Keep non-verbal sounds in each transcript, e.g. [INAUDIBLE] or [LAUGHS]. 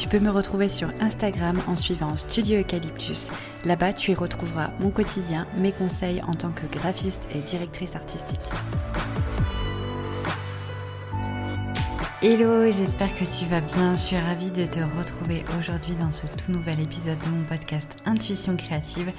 Tu peux me retrouver sur Instagram en suivant Studio Eucalyptus. Là-bas, tu y retrouveras mon quotidien, mes conseils en tant que graphiste et directrice artistique. Hello, j'espère que tu vas bien. Je suis ravie de te retrouver aujourd'hui dans ce tout nouvel épisode de mon podcast Intuition créative.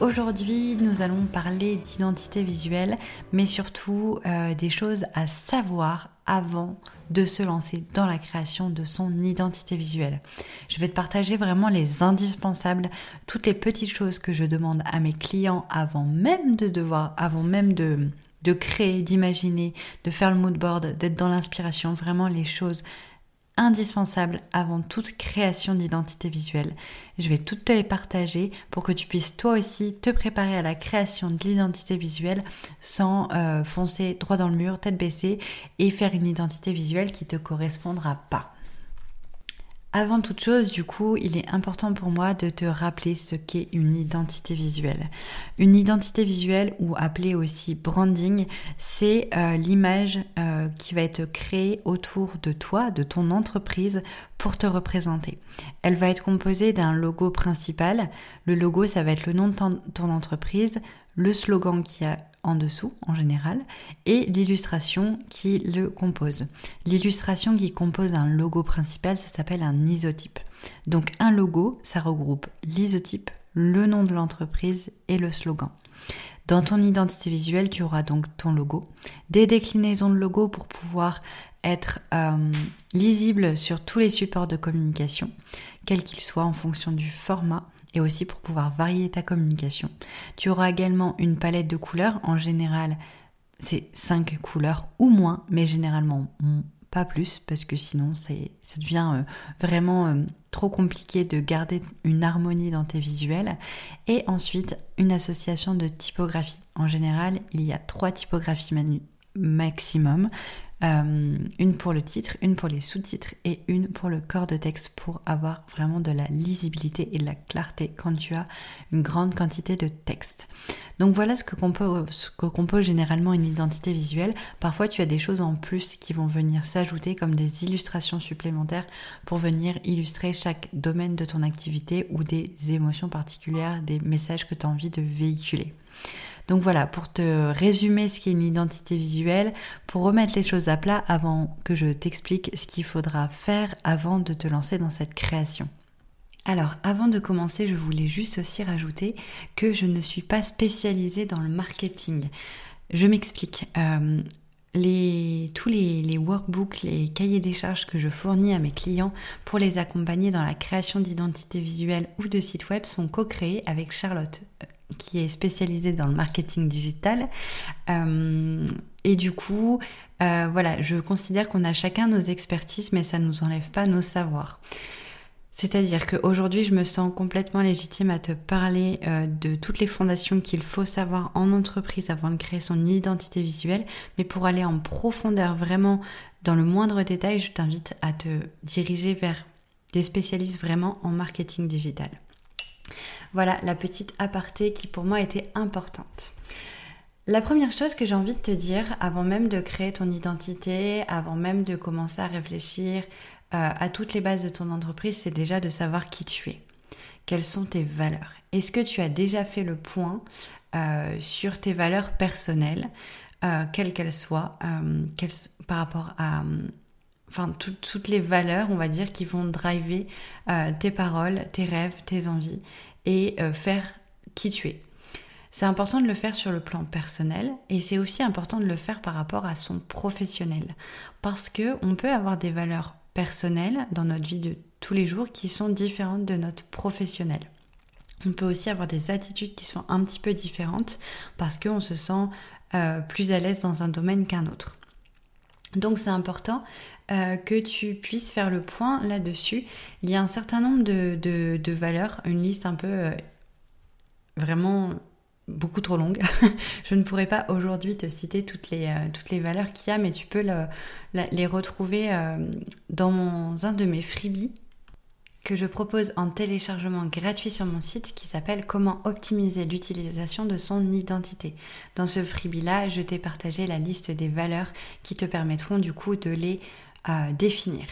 Aujourd'hui, nous allons parler d'identité visuelle, mais surtout euh, des choses à savoir avant de se lancer dans la création de son identité visuelle. Je vais te partager vraiment les indispensables, toutes les petites choses que je demande à mes clients avant même de devoir, avant même de de créer, d'imaginer, de faire le mood board, d'être dans l'inspiration, vraiment les choses indispensables avant toute création d'identité visuelle. Je vais toutes te les partager pour que tu puisses toi aussi te préparer à la création de l'identité visuelle sans euh, foncer droit dans le mur, tête baissée et faire une identité visuelle qui te correspondra pas. Avant toute chose, du coup, il est important pour moi de te rappeler ce qu'est une identité visuelle. Une identité visuelle, ou appelée aussi branding, c'est euh, l'image euh, qui va être créée autour de toi, de ton entreprise, pour te représenter. Elle va être composée d'un logo principal. Le logo, ça va être le nom de ton entreprise, le slogan qui a en dessous en général et l'illustration qui le compose. L'illustration qui compose un logo principal, ça s'appelle un isotype. Donc un logo, ça regroupe l'isotype, le nom de l'entreprise et le slogan. Dans ton identité visuelle, tu auras donc ton logo, des déclinaisons de logo pour pouvoir être euh, lisible sur tous les supports de communication, quels qu'ils soient en fonction du format, et aussi pour pouvoir varier ta communication. Tu auras également une palette de couleurs. En général, c'est 5 couleurs ou moins, mais généralement pas plus parce que sinon ça devient euh, vraiment euh, trop compliqué de garder une harmonie dans tes visuels. Et ensuite, une association de typographies. En général, il y a trois typographies maximum. Euh, une pour le titre, une pour les sous-titres et une pour le corps de texte pour avoir vraiment de la lisibilité et de la clarté quand tu as une grande quantité de texte. Donc voilà ce que compose, ce que compose généralement une identité visuelle. Parfois tu as des choses en plus qui vont venir s'ajouter comme des illustrations supplémentaires pour venir illustrer chaque domaine de ton activité ou des émotions particulières, des messages que tu as envie de véhiculer. Donc voilà, pour te résumer ce qu'est une identité visuelle, pour remettre les choses à plat avant que je t'explique ce qu'il faudra faire avant de te lancer dans cette création. Alors, avant de commencer, je voulais juste aussi rajouter que je ne suis pas spécialisée dans le marketing. Je m'explique. Euh, tous les, les, workbooks, les cahiers des charges que je fournis à mes clients pour les accompagner dans la création d'identité visuelle ou de sites web sont co-créés avec Charlotte, qui est spécialisée dans le marketing digital. Euh, et du coup, euh, voilà, je considère qu'on a chacun nos expertises, mais ça ne nous enlève pas nos savoirs. C'est-à-dire qu'aujourd'hui, je me sens complètement légitime à te parler euh, de toutes les fondations qu'il faut savoir en entreprise avant de créer son identité visuelle. Mais pour aller en profondeur, vraiment dans le moindre détail, je t'invite à te diriger vers des spécialistes vraiment en marketing digital. Voilà la petite aparté qui pour moi était importante. La première chose que j'ai envie de te dire avant même de créer ton identité, avant même de commencer à réfléchir euh, à toutes les bases de ton entreprise, c'est déjà de savoir qui tu es. Quelles sont tes valeurs? Est-ce que tu as déjà fait le point euh, sur tes valeurs personnelles, euh, quelles qu'elles soient, par rapport à enfin toutes les valeurs, on va dire, qui vont driver euh, tes paroles, tes rêves, tes envies et euh, faire qui tu es. C'est important de le faire sur le plan personnel et c'est aussi important de le faire par rapport à son professionnel parce que on peut avoir des valeurs personnelles dans notre vie de tous les jours qui sont différentes de notre professionnel. On peut aussi avoir des attitudes qui sont un petit peu différentes parce qu'on se sent euh, plus à l'aise dans un domaine qu'un autre. Donc c'est important euh, que tu puisses faire le point là-dessus. Il y a un certain nombre de, valeurs, une liste un peu euh, vraiment beaucoup trop longue. [LAUGHS] je ne pourrais pas aujourd'hui te citer toutes les, euh, toutes les valeurs qu'il y a, mais tu peux les retrouver dans un de mes freebies que je propose en téléchargement gratuit sur mon site qui s'appelle Comment optimiser l'utilisation de son identité. Dans ce freebie-là, je t'ai partagé la liste des valeurs qui te permettront du coup de les définir.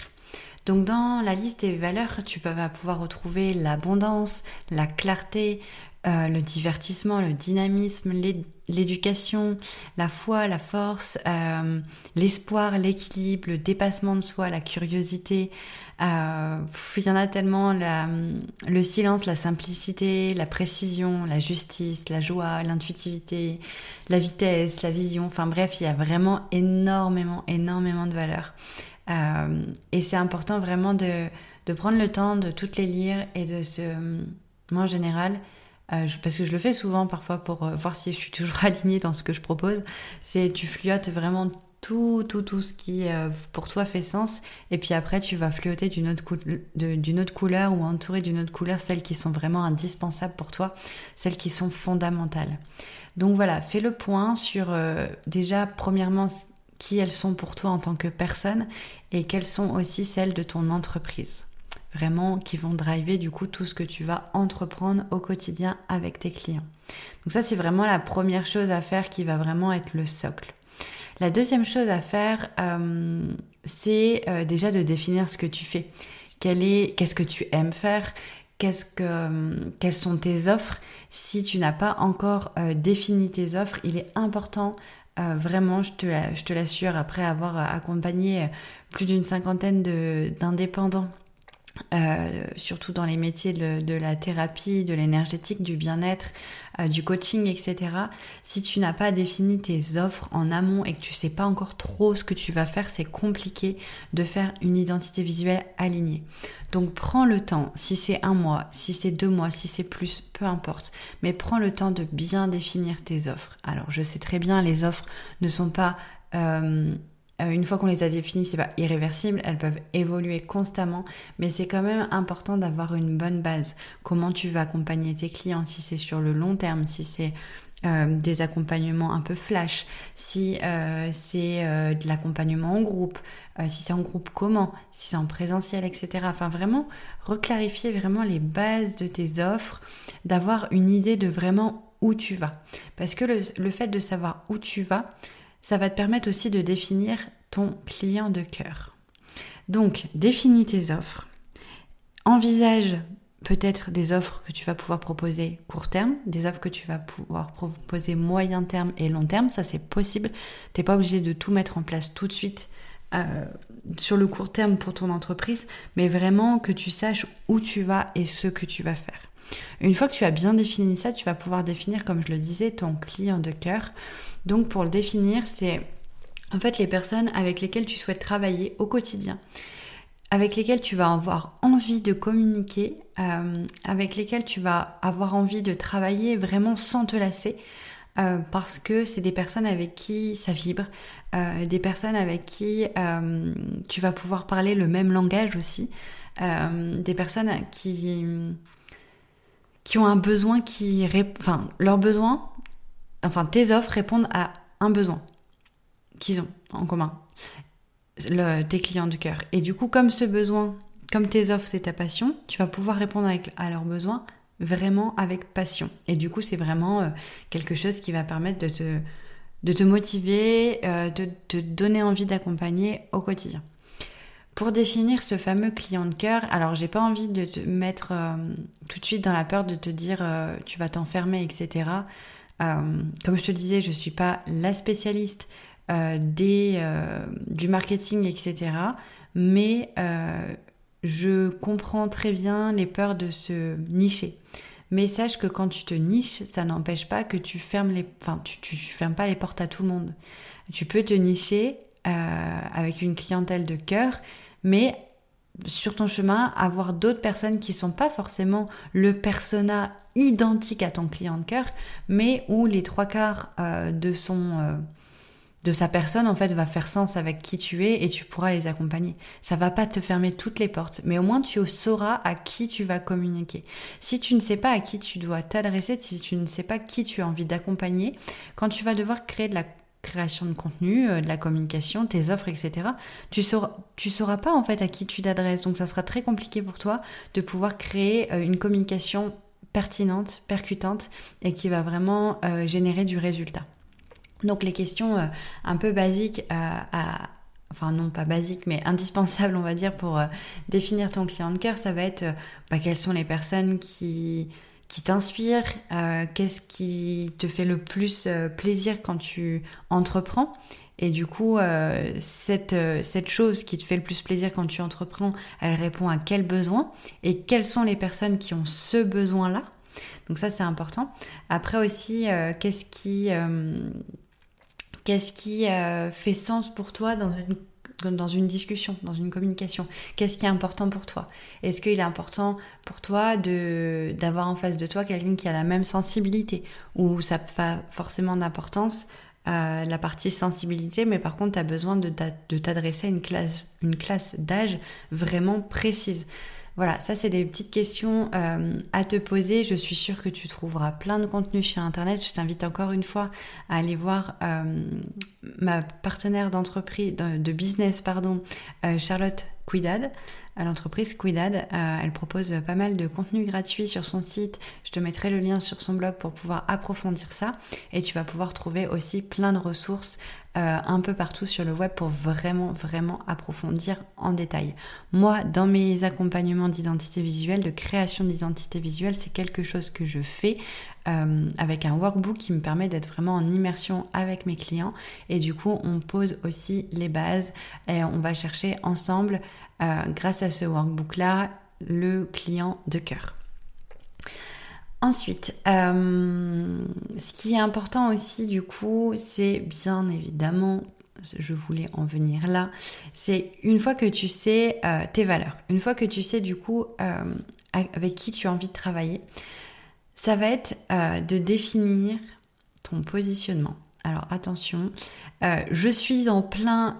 Donc dans la liste des valeurs, tu vas pouvoir retrouver l'abondance, la clarté, euh, le divertissement, le dynamisme, l'éducation, la foi, la force, euh, l'espoir, l'équilibre, le dépassement de soi, la curiosité. Euh, il y en a tellement, le silence, la simplicité, la précision, la justice, la joie, l'intuitivité, la vitesse, la vision. Enfin bref, il y a vraiment énormément, énormément de valeurs. Et c'est important vraiment de, de prendre le temps de toutes les lire et de se... Moi en général, euh, parce que je le fais souvent parfois pour euh, voir si je suis toujours [LAUGHS] alignée dans ce que je propose, c'est tu fluotes vraiment tout, tout, tout ce qui euh, pour toi fait sens, et puis après tu vas autre, d'une autre couleur ou entourer d'une autre couleur celles qui sont vraiment indispensables pour toi, celles qui sont fondamentales. Donc voilà, fais le point sur déjà premièrement qui elles sont pour toi en tant que personne et quelles sont aussi celles de ton entreprise vraiment qui vont driver du coup tout ce que tu vas entreprendre au quotidien avec tes clients. Donc ça c'est vraiment la première chose à faire qui va vraiment être le socle. La deuxième chose à faire, euh, c'est euh, déjà de définir ce que tu fais. est, qu'est-ce que tu aimes faire? Que, euh, quelles sont tes offres? Si tu n'as pas encore défini tes offres, il est important vraiment, je te l'assure, après avoir accompagné plus d'une cinquantaine d'indépendants euh, surtout dans les métiers de, la thérapie, de l'énergétique, du bien-être, euh, du coaching, etc. Si tu n'as pas défini tes offres en amont et que tu sais pas encore trop ce que tu vas faire, c'est compliqué de faire une identité visuelle alignée. Donc prends le temps, si c'est un mois, si c'est deux mois, si c'est plus, peu importe, mais prends le temps de bien définir tes offres. Alors je sais très bien, les offres ne sont pas euh, une fois qu'on les a définies, c'est pas irréversible, elles peuvent évoluer constamment, mais c'est quand même important d'avoir une bonne base. Comment tu vas accompagner tes clients, si c'est sur le long terme, si c'est euh, des accompagnements un peu flash, si euh, c'est de l'accompagnement en groupe, si c'est en groupe comment, si c'est en présentiel, etc. Enfin vraiment reclarifier vraiment les bases de tes offres, d'avoir une idée de vraiment où tu vas. Parce que le fait de savoir où tu vas, ça va te permettre aussi de définir ton client de cœur. Donc, définis tes offres. Envisage peut-être des offres que tu vas pouvoir proposer court terme, des offres que tu vas pouvoir proposer moyen terme et long terme. Ça, c'est possible. Tu n'es pas obligé de tout mettre en place tout de suite euh, sur le court terme pour ton entreprise, mais vraiment que tu saches où tu vas et ce que tu vas faire. Une fois que tu as bien défini ça, tu vas pouvoir définir, comme je le disais, ton client de cœur. Donc pour le définir, c'est en fait les personnes avec lesquelles tu souhaites travailler au quotidien, avec lesquelles tu vas avoir envie de communiquer, euh, avec lesquelles tu vas avoir envie de travailler vraiment sans te lasser. Euh, parce que c'est des personnes avec qui ça vibre, euh, des personnes avec qui tu vas pouvoir parler le même langage aussi, des personnes qui, qui ont un besoin qui... Enfin, leurs besoins, enfin tes offres répondent à un besoin qu'ils ont en commun, tes clients de cœur. Et du coup, comme ce besoin, comme tes offres, c'est ta passion, tu vas pouvoir répondre à leurs besoins vraiment avec passion. Et du coup, c'est vraiment euh, quelque chose qui va permettre de te, de te motiver, euh, de te donner envie d'accompagner au quotidien. Pour définir ce fameux client de cœur, alors j'ai pas envie de te mettre euh, tout de suite dans la peur de te dire tu vas t'enfermer, etc. comme je te disais, je suis pas la spécialiste euh, euh, du marketing, etc. Mais euh, je comprends très bien les peurs de se nicher. Mais sache que quand tu te niches, ça n'empêche pas que tu fermes les, enfin, tu, tu, fermes pas les portes à tout le monde. Tu peux te nicher avec une clientèle de cœur, mais sur ton chemin, avoir d'autres personnes qui sont pas forcément le persona identique à ton client de cœur, mais où les trois quarts de son de sa personne en fait va faire sens avec qui tu es et tu pourras les accompagner. Ça va pas te fermer toutes les portes, mais au moins tu sauras à qui tu vas communiquer. Si tu ne sais pas à qui tu dois t'adresser, si tu ne sais pas qui tu as envie d'accompagner, quand tu vas devoir créer de la création de contenu, euh, de la communication, tes offres, etc. Tu sauras, tu sauras pas en fait à qui tu t'adresses. Donc ça sera très compliqué pour toi de pouvoir créer euh, une communication pertinente, percutante et qui va vraiment euh, générer du résultat. Donc les questions un peu basiques enfin non pas basiques mais indispensables on va dire pour définir ton client de cœur, ça va être bah, quelles sont les personnes qui qui t'inspire, euh, qu'est-ce qui te fait le plus euh, plaisir quand tu entreprends? Et du coup, euh, cette, cette chose qui te fait le plus plaisir quand tu entreprends, elle répond à quel besoin? Et quelles sont les personnes qui ont ce besoin-là? Donc ça, c'est important. Après aussi, qu'est-ce qui, qu'est-ce qui fait sens pour toi dans une dans une discussion, dans une communication. Qu'est-ce qui est important pour toi? Est-ce qu'il est important pour toi d'avoir en face de toi quelqu'un qui a la même sensibilité? Ou ça n'a pas forcément d'importance euh, la partie sensibilité, mais par contre, tu as besoin de, de t'adresser à une classe, une classe d'âge vraiment précise. Voilà, ça c'est des petites questions euh, à te poser. Je suis sûre que tu trouveras plein de contenu sur Internet. Je t'invite encore une fois à aller voir euh, ma partenaire d'entreprise, de, business, pardon, euh, Charlotte Quidad à l'entreprise Quidad. elle propose pas mal de contenu gratuit sur son site. Je te mettrai le lien sur son blog pour pouvoir approfondir ça. Et tu vas pouvoir trouver aussi plein de ressources euh, un peu partout sur le web pour vraiment, vraiment approfondir en détail. Moi, dans mes accompagnements d'identité visuelle, de création d'identité visuelle, c'est quelque chose que je fais euh, avec un workbook qui me permet d'être vraiment en immersion avec mes clients. Et du coup, on pose aussi les bases et on va chercher ensemble, euh, grâce à ce workbook-là, le client de cœur. Ensuite, euh, ce qui est important aussi du coup, c'est bien évidemment, je voulais en venir là, c'est une fois que tu sais euh, tes valeurs, une fois que tu sais du coup avec qui tu as envie de travailler, ça va être de définir ton positionnement. Alors attention, je suis en plein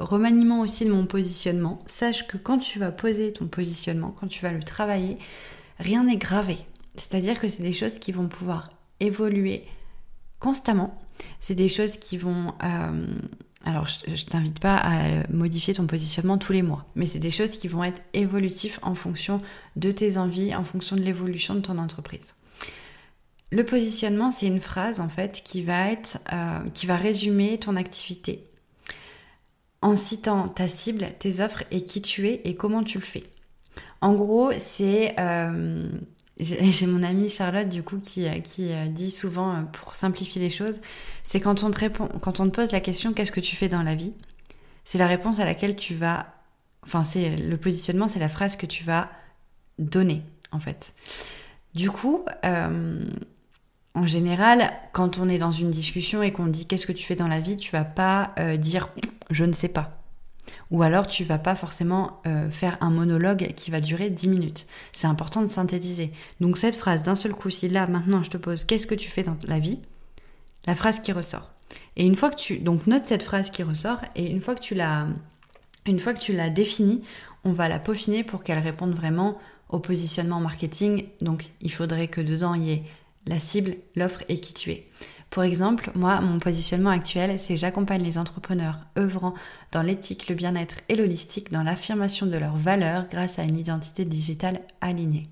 remaniement aussi de mon positionnement. Sache que quand tu vas poser ton positionnement, quand tu vas le travailler, rien n'est gravé. C'est-à-dire que c'est des choses qui vont pouvoir évoluer constamment. C'est des choses qui vont... Euh, alors, je, ne t'invite pas à modifier ton positionnement tous les mois, mais c'est des choses qui vont être évolutives en fonction de tes envies, en fonction de l'évolution de ton entreprise. Le positionnement, c'est une phrase en fait qui va être, euh, qui va résumer ton activité en citant ta cible, tes offres et qui tu es et comment tu le fais. En gros, c'est euh, j'ai [LAUGHS] mon amie Charlotte du coup qui, euh, dit souvent pour simplifier les choses, c'est quand on te répond, quand on te pose la question qu'est-ce que tu fais dans la vie, c'est la réponse à laquelle tu vas, enfin c'est le positionnement, c'est la phrase que tu vas donner en fait. Du coup, en général, quand on est dans une discussion et qu'on dit qu'est-ce que tu fais dans la vie, tu vas pas dire je ne sais pas. Ou alors tu vas pas forcément euh, faire un monologue qui va durer 10 minutes. C'est important de synthétiser. Donc cette phrase d'un seul coup, si là maintenant je te pose qu'est-ce que tu fais dans la vie, la phrase qui ressort. Et une fois que tu donc note cette phrase qui ressort et une fois que tu l'as une fois que tu l'as définie, on va la peaufiner pour qu'elle réponde vraiment au positionnement marketing. Donc il faudrait que dedans il y ait la cible, l'offre et qui tu es. Pour exemple, moi, mon positionnement actuel, c'est j'accompagne les entrepreneurs œuvrant dans l'éthique, le bien-être et l'holistique dans l'affirmation de leurs valeurs grâce à une identité digitale alignée.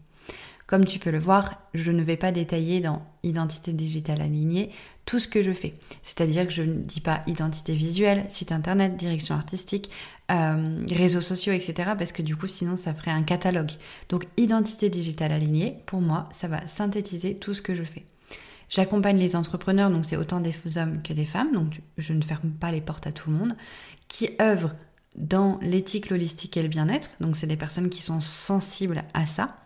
Comme tu peux le voir, je ne vais pas détailler dans identité digitale alignée tout ce que je fais. C'est-à-dire que je ne dis pas identité visuelle, site internet, direction artistique, euh, réseaux sociaux, etc. Parce que du coup, sinon, ça ferait un catalogue. Donc, identité digitale alignée, pour moi, ça va synthétiser tout ce que je fais. J'accompagne les entrepreneurs, donc c'est autant des hommes que des femmes, donc je ne ferme pas les portes à tout le monde, qui œuvrent dans l'éthique, l'holistique et le bien-être, donc c'est des personnes qui sont sensibles à ça,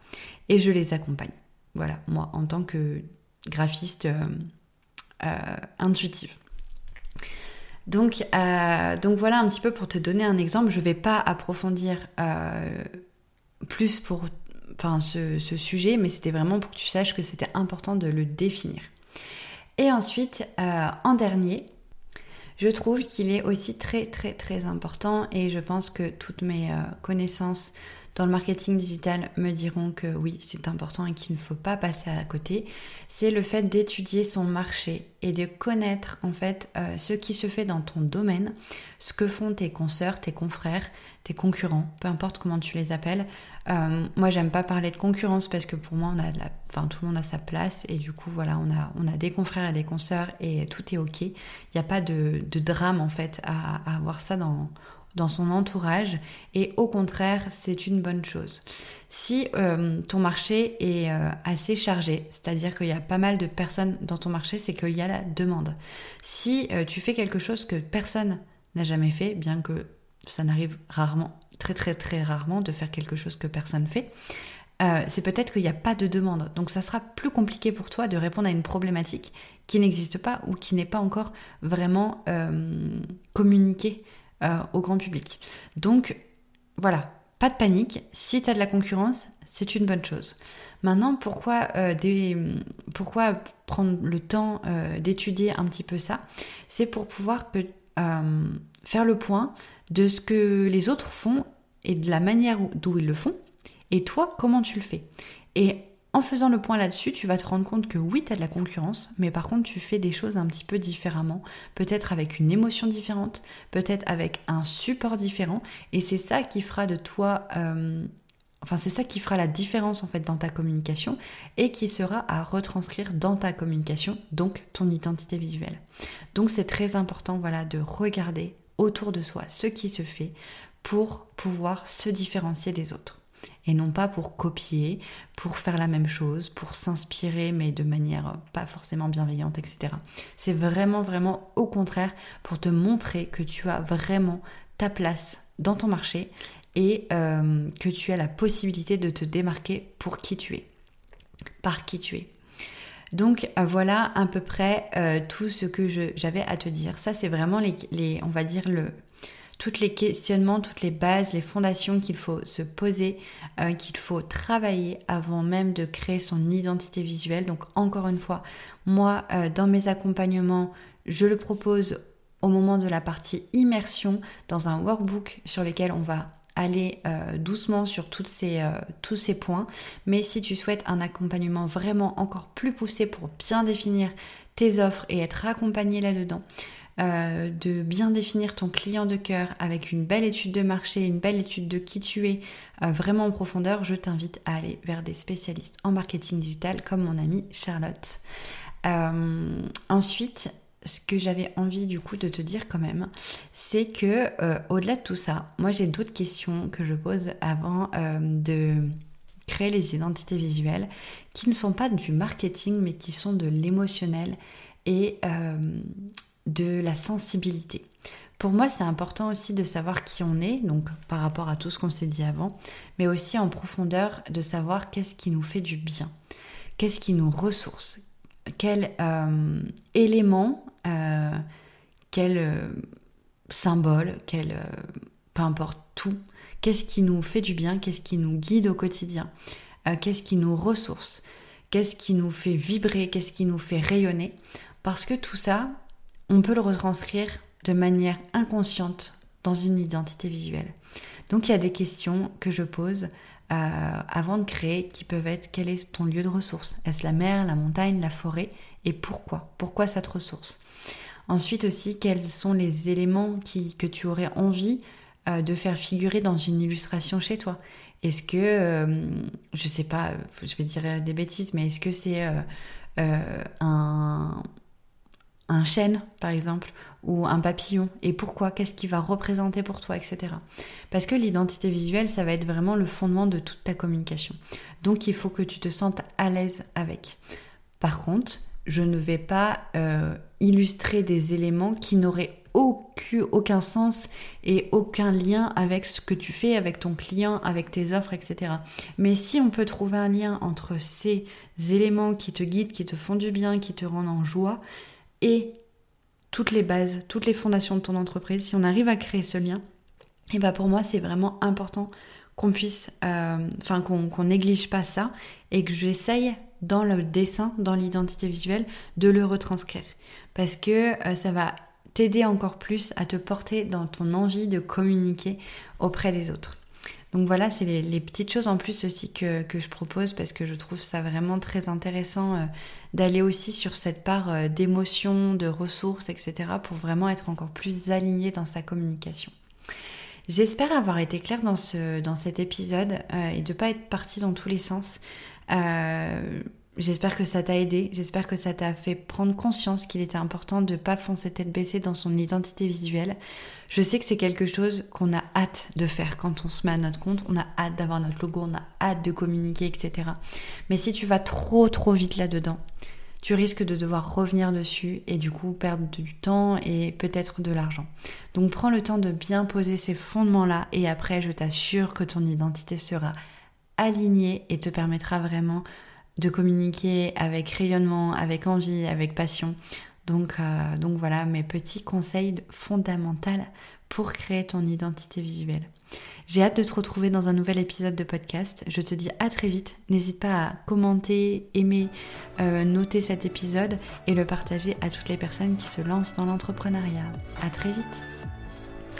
et je les accompagne. Voilà, moi en tant que graphiste euh, euh, intuitive. Donc, euh, donc voilà un petit peu pour te donner un exemple. Je ne vais pas approfondir plus pour ce, sujet, mais c'était vraiment pour que tu saches que c'était important de le définir. Et ensuite, euh, en dernier, Je trouve qu'il est aussi très très très important et je pense que toutes mes euh, connaissances dans le marketing digital me diront que oui, c'est important et qu'il ne faut pas passer à côté, c'est le fait d'étudier son marché et de connaître en fait euh, ce qui se fait dans ton domaine, ce que font tes consoeurs, tes confrères, tes concurrents, peu importe comment tu les appelles. Euh, moi, j'aime pas parler de concurrence parce que pour moi, enfin, tout le monde a sa place et du coup, voilà, on a, des confrères et des consoeurs et tout est ok. Il n'y a pas de, drame en fait à avoir ça dans dans son entourage et au contraire c'est une bonne chose. Si euh, ton marché est euh, assez chargé, c'est-à-dire qu'il y a pas mal de personnes dans ton marché, c'est qu'il y a la demande. Si euh, tu fais quelque chose que personne n'a jamais fait, bien que ça n'arrive rarement, très très très rarement de faire quelque chose que personne fait, c'est peut-être qu'il n'y a pas de demande. Donc ça sera plus compliqué pour toi de répondre à une problématique qui n'existe pas ou qui n'est pas encore vraiment communiquée euh, au grand public. Donc voilà, pas de panique, si tu as de la concurrence, c'est une bonne chose. Maintenant, pourquoi, euh, pourquoi prendre le temps euh, d'étudier un petit peu ça? C'est pour pouvoir faire le point de ce que les autres font et de la manière d'où ils le font, et toi, comment tu le fais? Et en faisant le point là-dessus, tu vas te rendre compte que oui, tu as de la concurrence, mais par contre, tu fais des choses un petit peu différemment, peut-être avec une émotion différente, peut-être avec un support différent, et c'est ça qui fera de toi... Euh, enfin, c'est ça qui fera la différence en fait dans ta communication et qui sera à retranscrire dans ta communication, donc ton identité visuelle. Donc c'est très important voilà de regarder autour de soi ce qui se fait pour pouvoir se différencier des autres et non pas pour copier, pour faire la même chose, pour s'inspirer, mais de manière pas forcément bienveillante, etc. C'est vraiment, vraiment au contraire pour te montrer que tu as vraiment ta place dans ton marché et euh, que tu as la possibilité de te démarquer pour qui tu es, par qui tu es. Donc euh, voilà à peu près euh, tout ce que j'avais à te dire. Ça c'est vraiment les, les, on va dire le, toutes les questionnements, toutes les bases, les fondations qu'il faut se poser, euh, qu'il faut travailler avant même de créer son identité visuelle. Donc encore une fois, moi, euh, dans mes accompagnements, je le propose au moment de la partie immersion dans un workbook sur lequel on va aller euh, doucement sur tous ces points. Mais si tu souhaites un accompagnement vraiment encore plus poussé pour bien définir tes offres et être accompagné là-dedans, euh, de bien définir ton client de cœur avec une belle étude de marché, une belle étude de qui tu es euh, vraiment en profondeur, je t'invite à aller vers des spécialistes en marketing digital comme mon amie Charlotte. Euh, ensuite, ce que j'avais envie du coup de te dire quand même, c'est que au-delà de tout ça, moi j'ai d'autres questions que je pose avant de créer les identités visuelles qui ne sont pas du marketing mais qui sont de l'émotionnel et de la sensibilité. Pour moi, c'est important aussi de savoir qui on est, donc par rapport à tout ce qu'on s'est dit avant, mais aussi en profondeur de savoir qu'est-ce qui nous fait du bien, qu'est-ce qui nous ressource, quel euh, élément, euh, quel euh, symbole, quel, peu importe tout, qu'est-ce qui nous fait du bien, qu'est-ce qui nous guide au quotidien, qu'est-ce qui nous ressource, qu'est-ce qui nous fait vibrer, qu'est-ce qui nous fait rayonner, parce que tout ça, on peut le retranscrire de manière inconsciente dans une identité visuelle. Donc il y a des questions que je pose euh, avant de créer qui peuvent être quel est ton lieu de ressource? Est-ce la mer, la montagne, la forêt? Et pourquoi? Pourquoi cette ressource? Ensuite aussi, quels sont les éléments que tu aurais envie euh, de faire figurer dans une illustration chez toi? Est-ce que, euh, je sais pas, je vais dire des bêtises, mais est-ce que c'est un un chêne, par exemple, ou un papillon, et pourquoi, qu'est-ce qui va représenter pour toi, etc. Parce que l'identité visuelle, ça va être vraiment le fondement de toute ta communication. Donc il faut que tu te sentes à l'aise avec. Par contre, je ne vais pas euh, illustrer des éléments qui n'auraient aucun, aucun sens et aucun lien avec ce que tu fais, avec ton client, avec tes offres, etc. Mais si on peut trouver un lien entre ces éléments qui te guident, qui te font du bien, qui te rendent en joie, et toutes les bases, toutes les fondations de ton entreprise, si on arrive à créer ce lien, et bah pour moi c'est vraiment important qu'on puisse, euh, enfin qu'on néglige pas ça et que j'essaye dans le dessin, dans l'identité visuelle, de le retranscrire. Parce que euh, ça va t'aider encore plus à te porter dans ton envie de communiquer auprès des autres. Donc voilà, c'est les, petites choses en plus aussi que, je propose parce que je trouve ça vraiment très intéressant euh, d'aller aussi sur cette part euh, d'émotion, de ressources, etc. pour vraiment être encore plus aligné dans sa communication. J'espère avoir été claire dans, ce, dans cet épisode euh, et de ne pas être partie dans tous les sens. J'espère que ça t'a aidé, j'espère que ça t'a fait prendre conscience qu'il était important de ne pas foncer tête baissée dans son identité visuelle. Je sais que c'est quelque chose qu'on a hâte de faire quand on se met à notre compte, on a hâte d'avoir notre logo, on a hâte de communiquer, etc. Mais si tu vas trop trop vite là-dedans, tu risques de devoir revenir dessus et du coup perdre du temps et peut-être de l'argent. Donc prends le temps de bien poser ces fondements-là et après je t'assure que ton identité sera alignée et te permettra vraiment de communiquer avec rayonnement, avec envie, avec passion. Donc, euh, donc voilà mes petits conseils fondamentaux pour créer ton identité visuelle. J'ai hâte de te retrouver dans un nouvel épisode de podcast. Je te dis à très vite. N'hésite pas à commenter, aimer, euh, noter cet épisode et le partager à toutes les personnes qui se lancent dans l'entrepreneuriat. À très vite.